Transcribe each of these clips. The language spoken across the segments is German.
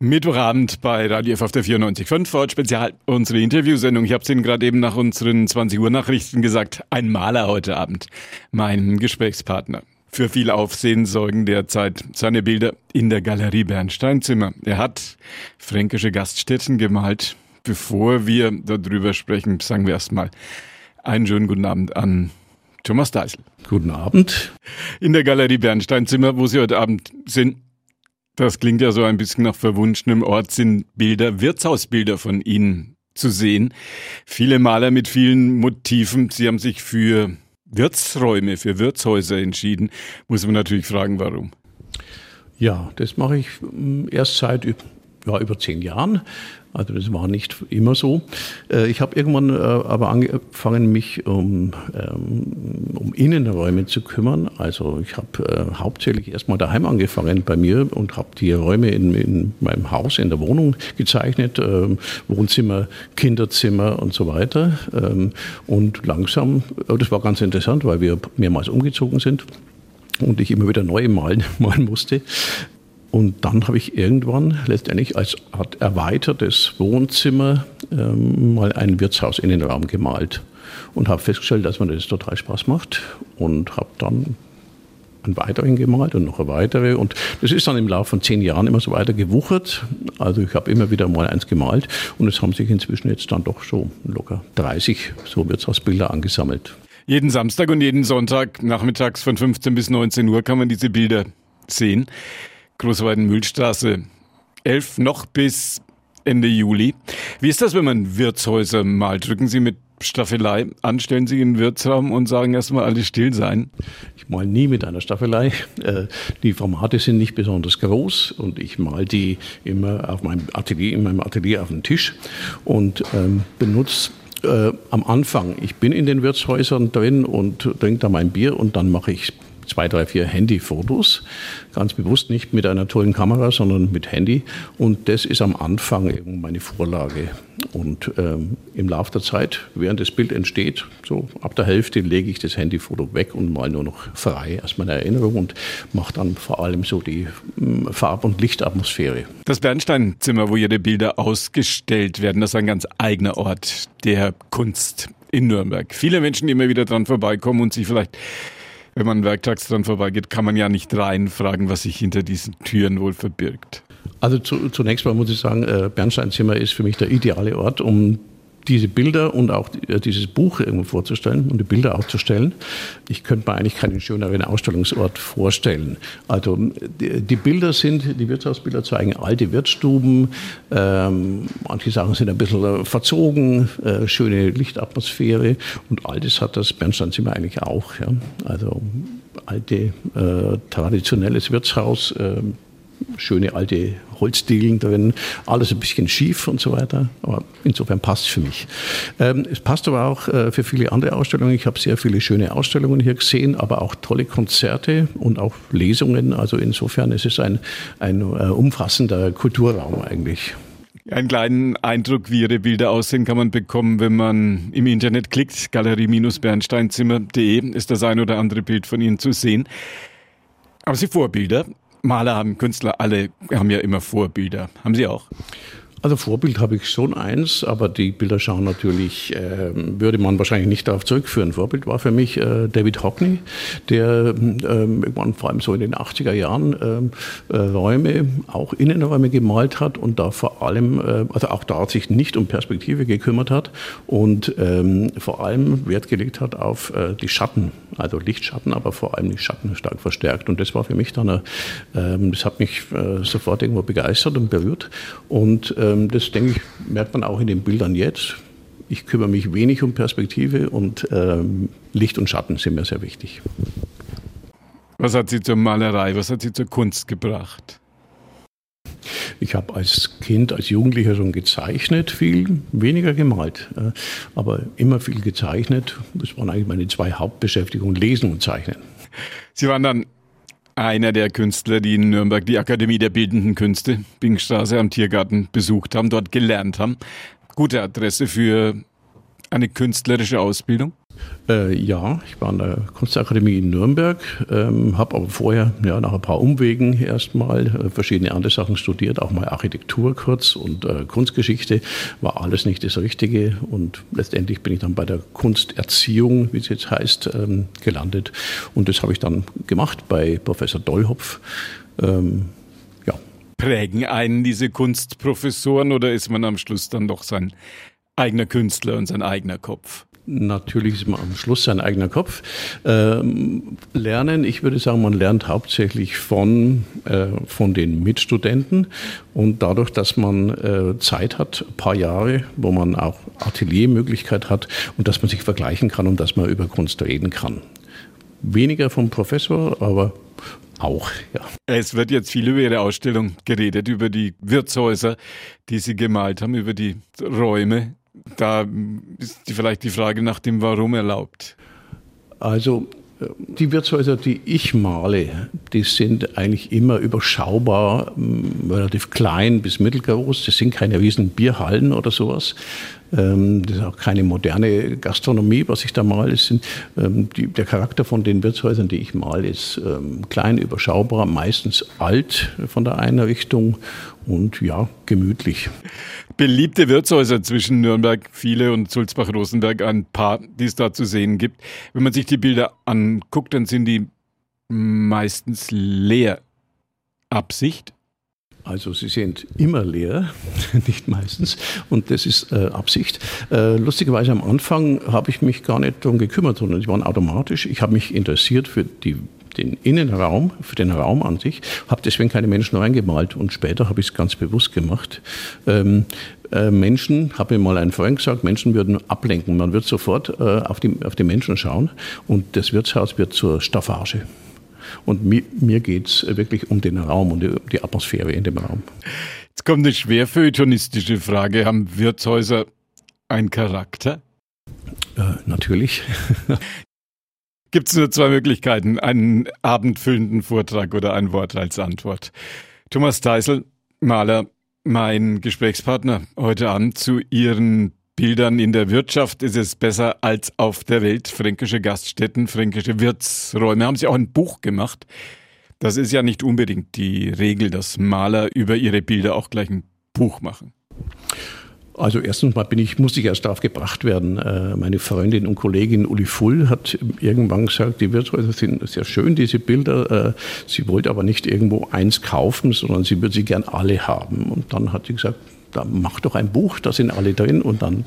Mittwochabend bei Radio F auf der 94.5 Ford Spezial, unsere Interviewsendung. Ich habe es Ihnen gerade eben nach unseren 20 Uhr Nachrichten gesagt. Ein Maler heute Abend, mein Gesprächspartner. Für viel Aufsehen sorgen derzeit seine Bilder in der Galerie Bernsteinzimmer. Er hat fränkische Gaststätten gemalt. Bevor wir darüber sprechen, sagen wir erstmal einen schönen guten Abend an Thomas Deisel. Guten Abend. In der Galerie Bernsteinzimmer, wo Sie heute Abend sind, das klingt ja so ein bisschen nach verwunschenem Ort, sind Bilder, Wirtshausbilder von Ihnen zu sehen. Viele Maler mit vielen Motiven. Sie haben sich für Wirtsräume, für Wirtshäuser entschieden. Muss man natürlich fragen, warum. Ja, das mache ich hm, erst seit ja, über zehn Jahren. Also das war nicht immer so. Äh, ich habe irgendwann äh, aber angefangen, mich um, ähm, um Innenräume zu kümmern. Also ich habe äh, hauptsächlich erstmal daheim angefangen bei mir und habe die Räume in, in, meinem Haus, in der Wohnung gezeichnet. Ähm, Wohnzimmer, Kinderzimmer und so weiter. Ähm, und langsam, das war ganz interessant, weil wir mehrmals umgezogen sind und ich immer wieder neu malen, malen musste. Und dann habe ich irgendwann letztendlich als Art erweitertes Wohnzimmer ähm, mal ein Wirtshaus in den Raum gemalt und habe festgestellt, dass mir das total Spaß macht und habe dann einen weiteren gemalt und noch eine weitere. Und das ist dann im Laufe von zehn Jahren immer so weiter gewuchert. Also ich habe immer wieder mal eins gemalt und es haben sich inzwischen jetzt dann doch so locker 30 so Wirtshausbilder angesammelt. Jeden Samstag und jeden Sonntag nachmittags von 15 bis 19 Uhr kann man diese Bilder sehen. Großweiden-Mühlstraße 11 noch bis Ende Juli. Wie ist das, wenn man Wirtshäuser malt? Drücken Sie mit Staffelei an, stellen Sie in den Wirtsraum und sagen erstmal alle still sein? Ich mal nie mit einer Staffelei. Äh, die Formate sind nicht besonders groß und ich mal die immer auf meinem Atelier, in meinem Atelier auf dem Tisch und ähm, benutze äh, am Anfang, ich bin in den Wirtshäusern drin und trinke da mein Bier und dann mache ich zwei, drei, vier Handyfotos. Ganz bewusst nicht mit einer tollen Kamera, sondern mit Handy. Und das ist am Anfang eben meine Vorlage. Und ähm, im Laufe der Zeit, während das Bild entsteht, so ab der Hälfte lege ich das Handyfoto weg und mal nur noch frei aus meiner Erinnerung und mache dann vor allem so die ähm, Farb- und Lichtatmosphäre. Das Bernsteinzimmer, wo Ihre Bilder ausgestellt werden, das ist ein ganz eigener Ort der Kunst in Nürnberg. Viele Menschen, die immer wieder dran vorbeikommen und sich vielleicht wenn man werktags dran vorbeigeht, kann man ja nicht reinfragen, was sich hinter diesen Türen wohl verbirgt. Also zu, zunächst mal muss ich sagen, äh, Bernsteinzimmer ist für mich der ideale Ort, um diese Bilder und auch äh, dieses Buch irgendwo vorzustellen und die Bilder auszustellen. Ich könnte mir eigentlich keinen schöneren Ausstellungsort vorstellen. Also die, Bilder sind, die Wirtshausbilder zeigen alte Wirtsstuben, ähm, manche Sachen sind ein bisschen äh, verzogen, äh, schöne Lichtatmosphäre und all das hat das Bernsteinzimmer eigentlich auch. Ja. Also alte, äh, traditionelles Wirtshaus, äh, schöne alte Holzdielen drin, alles ein bisschen schief und so weiter. Aber insofern passt es für mich. Ähm, es passt aber auch äh, für viele andere Ausstellungen. Ich habe sehr viele schöne Ausstellungen hier gesehen, aber auch tolle Konzerte und auch Lesungen. Also insofern ist es ein, ein äh, umfassender Kulturraum eigentlich. Einen kleinen Eindruck, wie Ihre Bilder aussehen, kann man bekommen, wenn man im Internet klickt. Galerie-bernsteinzimmer.de ist das ein oder andere Bild von Ihnen zu sehen. Aber Sie Vorbilder Maler haben, Künstler, alle haben ja immer Vorbilder. Haben Sie auch? Also Vorbild habe ich schon eins, aber die Bilder schauen natürlich, äh, würde man wahrscheinlich nicht darauf zurückführen. Vorbild war für mich äh, David Hockney, der ähm, irgendwann vor allem so in den 80er Jahren ähm, äh, Räume, auch Innenräume gemalt hat und da vor allem, äh, also auch da sich nicht um Perspektive gekümmert hat und ähm, vor allem Wert gelegt hat auf äh, die Schatten, also Lichtschatten, aber vor allem die Schatten stark verstärkt. Und das war für mich dann, äh, das hat mich sofort irgendwo begeistert und berührt und ähm, das, denke ich, merkt man auch in den Bildern jetzt. Ich kümmere mich wenig um Perspektive und ähm, Licht und Schatten sind mir sehr wichtig. Was hat Sie zur Malerei, was hat Sie zur Kunst gebracht? Ich habe als Kind, als Jugendlicher schon gezeichnet, viel weniger gemalt, äh, aber immer viel gezeichnet. Das waren eigentlich meine zwei Hauptbeschäftigungen, Lesen und Zeichnen. Sie waren dann einer der Künstler, die in Nürnberg die Akademie der Bildenden Künste, Bingstraße am Tiergarten, besucht haben, dort gelernt haben. Gute Adresse für eine künstlerische Ausbildung? Äh, ja, ich war an der Kunstakademie in Nürnberg, ähm, habe aber vorher ja, nach ein paar Umwegen erstmal äh, verschiedene andere Sachen studiert, auch mal Architektur kurz und äh, Kunstgeschichte. War alles nicht das Richtige und letztendlich bin ich dann bei der Kunsterziehung, wie es jetzt heißt, ähm, gelandet. Und das habe ich dann gemacht bei Professor Dollhopf. Ähm, ja. Prägen einen diese Kunstprofessoren oder ist man am Schluss dann doch sein eigener Künstler und sein eigener Kopf? Natürlich ist man am Schluss sein eigener Kopf. Ähm, lernen, ich würde sagen, man lernt hauptsächlich von, äh, von den Mitstudenten und dadurch, dass man äh, Zeit hat, ein paar Jahre, wo man auch Ateliermöglichkeit hat und dass man sich vergleichen kann und dass man über Kunst reden kann. Weniger vom Professor, aber auch, ja. Es wird jetzt viel über Ihre Ausstellung geredet, über die Wirtshäuser, die Sie gemalt haben, über die Räume, da ist die, vielleicht die Frage nach dem Warum erlaubt. Also die Wirtshäuser, die ich male, die sind eigentlich immer überschaubar, relativ klein bis mittelgroß. Das sind keine riesen Bierhallen oder sowas, ähm, das ist auch keine moderne Gastronomie, was ich da male. Ähm, der Charakter von den Wirtshäusern, die ich male, ist ähm, klein, überschaubar, meistens alt von der Einrichtung und ja, gemütlich. Beliebte Wirtshäuser zwischen Nürnberg, viele und Sulzbach-Rosenberg, ein paar, die es da zu sehen gibt. Wenn man sich die Bilder anguckt, dann sind die meistens leer. Absicht? Also sie sind immer leer, nicht meistens, und das ist äh, Absicht. Äh, lustigerweise am Anfang habe ich mich gar nicht darum gekümmert, sondern die waren automatisch. Ich habe mich interessiert für die den Innenraum, für den Raum an sich, habe deswegen keine Menschen reingemalt und später habe ich es ganz bewusst gemacht. Ähm, äh, Menschen, habe mir mal ein Freund gesagt, Menschen würden ablenken. Man wird sofort äh, auf, die, auf die Menschen schauen und das Wirtshaus wird zur Staffage. Und mir, mir geht es wirklich um den Raum und die, die Atmosphäre in dem Raum. Jetzt kommt eine schwer feuilletonistische Frage. Haben Wirtshäuser einen Charakter? Äh, natürlich. Gibt es nur zwei Möglichkeiten, einen abendfüllenden Vortrag oder ein Wort als Antwort. Thomas Teisel, Maler, mein Gesprächspartner heute Abend zu Ihren Bildern in der Wirtschaft ist es besser als auf der Welt. Fränkische Gaststätten, fränkische Wirtsräume. Haben Sie auch ein Buch gemacht? Das ist ja nicht unbedingt die Regel, dass Maler über ihre Bilder auch gleich ein Buch machen. Also erstens mal bin ich, muss ich erst darauf gebracht werden. Äh, meine Freundin und Kollegin Uli Full hat irgendwann gesagt, die Wirtshäuser sind sehr schön, diese Bilder. Äh, sie wollte aber nicht irgendwo eins kaufen, sondern sie würde sie gern alle haben. Und dann hat sie gesagt, da mach doch ein Buch, da sind alle drin und dann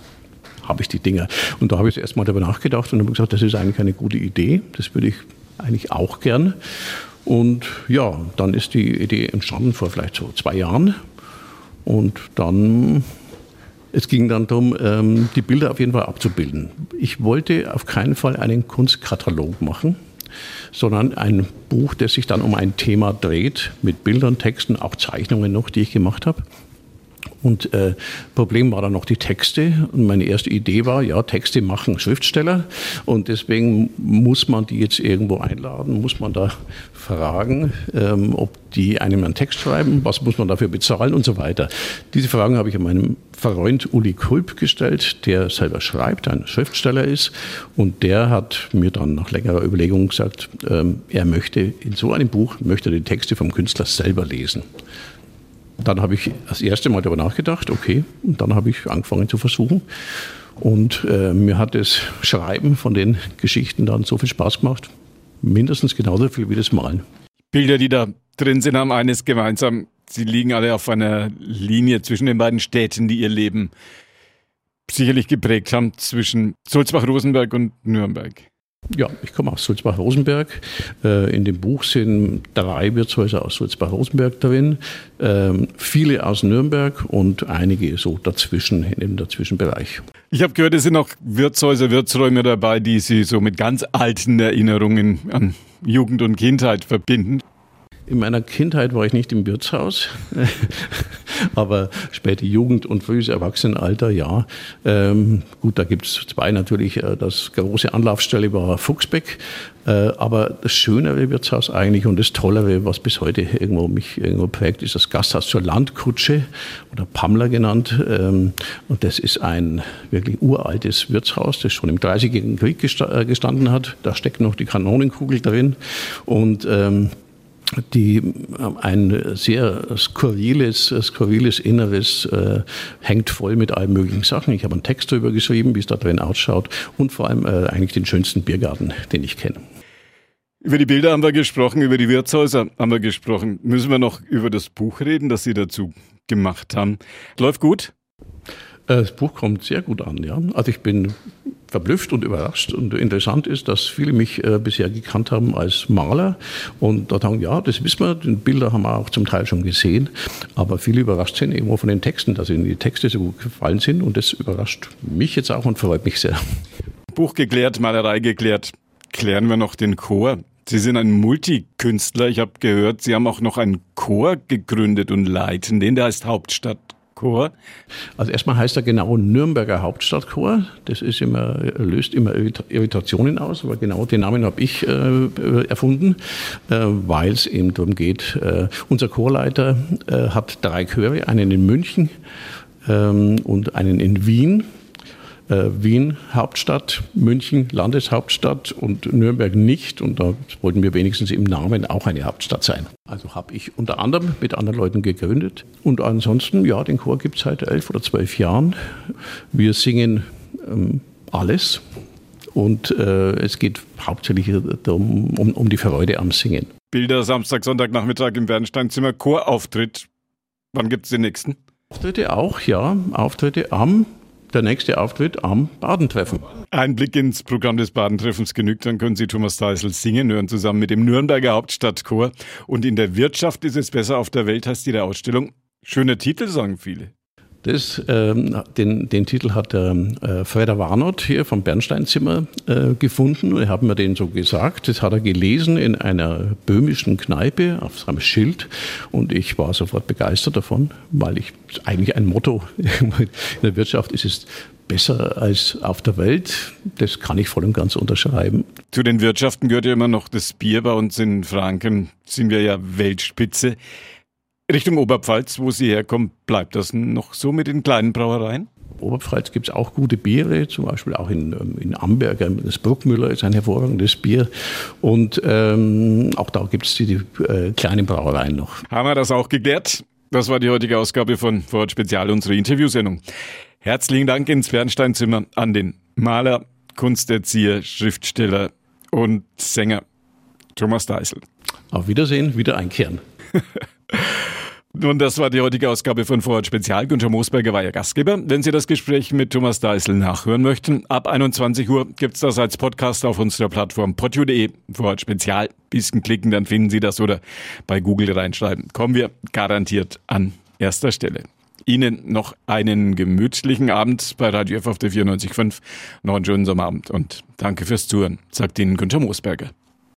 habe ich die Dinger. Und da habe ich erstmal darüber nachgedacht und habe gesagt, das ist eigentlich eine gute Idee, das würde ich eigentlich auch gern. Und ja, dann ist die Idee entstanden vor vielleicht so zwei Jahren. Und dann, es ging dann darum, ähm, die Bilder auf jeden Fall abzubilden. Ich wollte auf keinen Fall einen Kunstkatalog machen, sondern ein Buch, das sich dann um ein Thema dreht, mit Bildern, Texten, auch Zeichnungen noch, die ich gemacht habe. Und äh, Problem war dann noch die Texte. Und meine erste Idee war, ja, Texte machen Schriftsteller. Und deswegen muss man die jetzt irgendwo einladen, muss man da fragen, ähm, ob die einem einen Text schreiben, was muss man dafür bezahlen und so weiter. Diese Fragen habe ich an meinem Freund Uli Kulp gestellt, der selber schreibt, ein Schriftsteller ist. Und der hat mir dann nach längerer Überlegung gesagt, ähm, er möchte in so einem Buch, möchte die Texte vom Künstler selber lesen. Dann habe ich das erste Mal darüber nachgedacht, okay, und dann habe ich angefangen zu versuchen. Und äh, mir hat das Schreiben von den Geschichten dann so viel Spaß gemacht, mindestens genauso viel wie das Malen. Bilder, die da drin sind, haben eines gemeinsam. Sie liegen alle auf einer Linie zwischen den beiden Städten, die ihr Leben sicherlich geprägt haben, zwischen Sulzbach-Rosenberg und Nürnberg. Ja, ich komme aus Sulzbach-Rosenberg. Äh, in dem Buch sind drei Wirtshäuser aus Sulzbach-Rosenberg drin, ähm, viele aus Nürnberg und einige so dazwischen, im Dazwischenbereich. Ich habe gehört, es sind auch Wirtshäuser, Wirtsräume dabei, die Sie so mit ganz alten Erinnerungen an Jugend und Kindheit verbinden. in meiner Kindheit war ich nicht im Wirtshaus, aber späte Jugend und frühes Erwachsenenalter, ja. Ähm, gut, da gibt es zwei natürlich. Äh, das große Anlaufstelle war Fuchsbeck, äh, aber das schönere Wirtshaus eigentlich und das tollere, was bis heute irgendwo mich irgendwo prägt, ist das Gasthaus zur Landkutsche oder Pammler genannt. Ähm, und das ist ein wirklich uraltes Wirtshaus, das schon im 30-jährigen Krieg äh, gestanden hat. Da steckt noch die Kanonenkugel drin und ähm, die äh, ein sehr skurriles, skurriles Inneres äh, hängt voll mit allen möglichen Sachen. Ich habe einen Text darüber geschrieben, wie es da drin ausschaut und vor allem äh, eigentlich den schönsten Biergarten, den ich kenne. Über die Bilder haben wir gesprochen, über die Wirtshäuser haben wir gesprochen. Müssen wir noch über das Buch reden, das Sie dazu gemacht haben? Läuft gut? Äh, das Buch kommt sehr gut an, ja. Also ich bin verblüfft und überrascht. Und interessant ist, dass viele mich äh, bisher gekannt haben als Maler und da sagen, ja, das wissen wir, die Bilder haben wir auch zum Teil schon gesehen, aber viele überrascht sind eben von den Texten, dass ihnen die Texte so gut gefallen sind und das überrascht mich jetzt auch und freut mich sehr. Buch geklärt, Malerei geklärt. Klären wir noch den Chor. Sie sind ein Multikünstler. Ich habe gehört, Sie haben auch noch einen Chor gegründet und leiten. Den der heißt Hauptstadt Chor? Also erstmal heißt er genau Nürnberger Hauptstadtchor. Das ist immer, löst immer Irritationen aus, aber genau den Namen habe ich äh, erfunden, äh, weil es eben darum geht. Äh, unser Chorleiter äh, hat drei Chöre, einen in München ähm, und einen in Wien äh, Wien Hauptstadt, München Landeshauptstadt und Nürnberg nicht. Und da wollten wir wenigstens im Namen auch eine Hauptstadt sein. Also habe ich unter anderem mit anderen Leuten gegründet. Und ansonsten, ja, den Chor gibt es seit elf oder zwölf Jahren. Wir singen ähm, alles. Und äh, es geht hauptsächlich darum, um, um die Freude am Singen. Bilder Samstag, Sonntagnachmittag im Bernsteinzimmer, Chorauftritt. Wann gibt es den nächsten? Auftritte auch, ja. Auftritte am der nächste Auftritt am Badentreffen. Ein Blick ins Programm des Badentreffens genügt, dann können Sie Thomas Deisel singen hören, zusammen mit dem Nürnberger Hauptstadtchor. Und in der Wirtschaft ist es besser auf der Welt, heißt Ihre Ausstellung. Schöner Titel, sagen viele. Das, ähm, den, den Titel hat der äh, Freda Warnott hier vom Bernsteinzimmer äh, gefunden und ich habe mir den so gesagt. Das hat er gelesen in einer böhmischen Kneipe auf seinem Schild und ich war sofort begeistert davon, weil ich eigentlich ein Motto in der Wirtschaft ist es besser als auf der Welt. Das kann ich voll und ganz unterschreiben. Zu den Wirtschaften gehört ja immer noch das Bier. Bei uns in Franken sind wir ja Weltspitze. Richtung Oberpfalz, wo Sie herkommen, bleibt das noch so mit den kleinen Brauereien? Oberpfalz gibt es auch gute Biere, zum Beispiel auch in, ähm, in Amberg. Das Bruckmüller ist ein hervorragendes Bier. Und ähm, auch da gibt es die, die äh, kleinen Brauereien noch. Haben wir das auch geklärt? Das war die heutige Ausgabe von Vorort Spezial, unsere Interviewsendung. Herzlichen Dank ins Bernsteinzimmer an den Maler, Kunsterzieher, Schriftsteller und Sänger Thomas Deisel. Auf Wiedersehen, wieder einkehren. Nun, das war die heutige Ausgabe von Vorort Spezial. Günther Moosberger war Ihr Gastgeber. Wenn Sie das Gespräch mit Thomas Deißel nachhören möchten, ab 21 Uhr gibt's das als Podcast auf unserer Plattform podu.de Vorort Spezial. Bisschen klicken, dann finden Sie das oder bei Google reinschreiben. Kommen wir garantiert an erster Stelle. Ihnen noch einen gemütlichen Abend bei Radio F auf der 94.5. Noch einen schönen Sommerabend und danke fürs Zuhören, sagt Ihnen Günther Moosberger.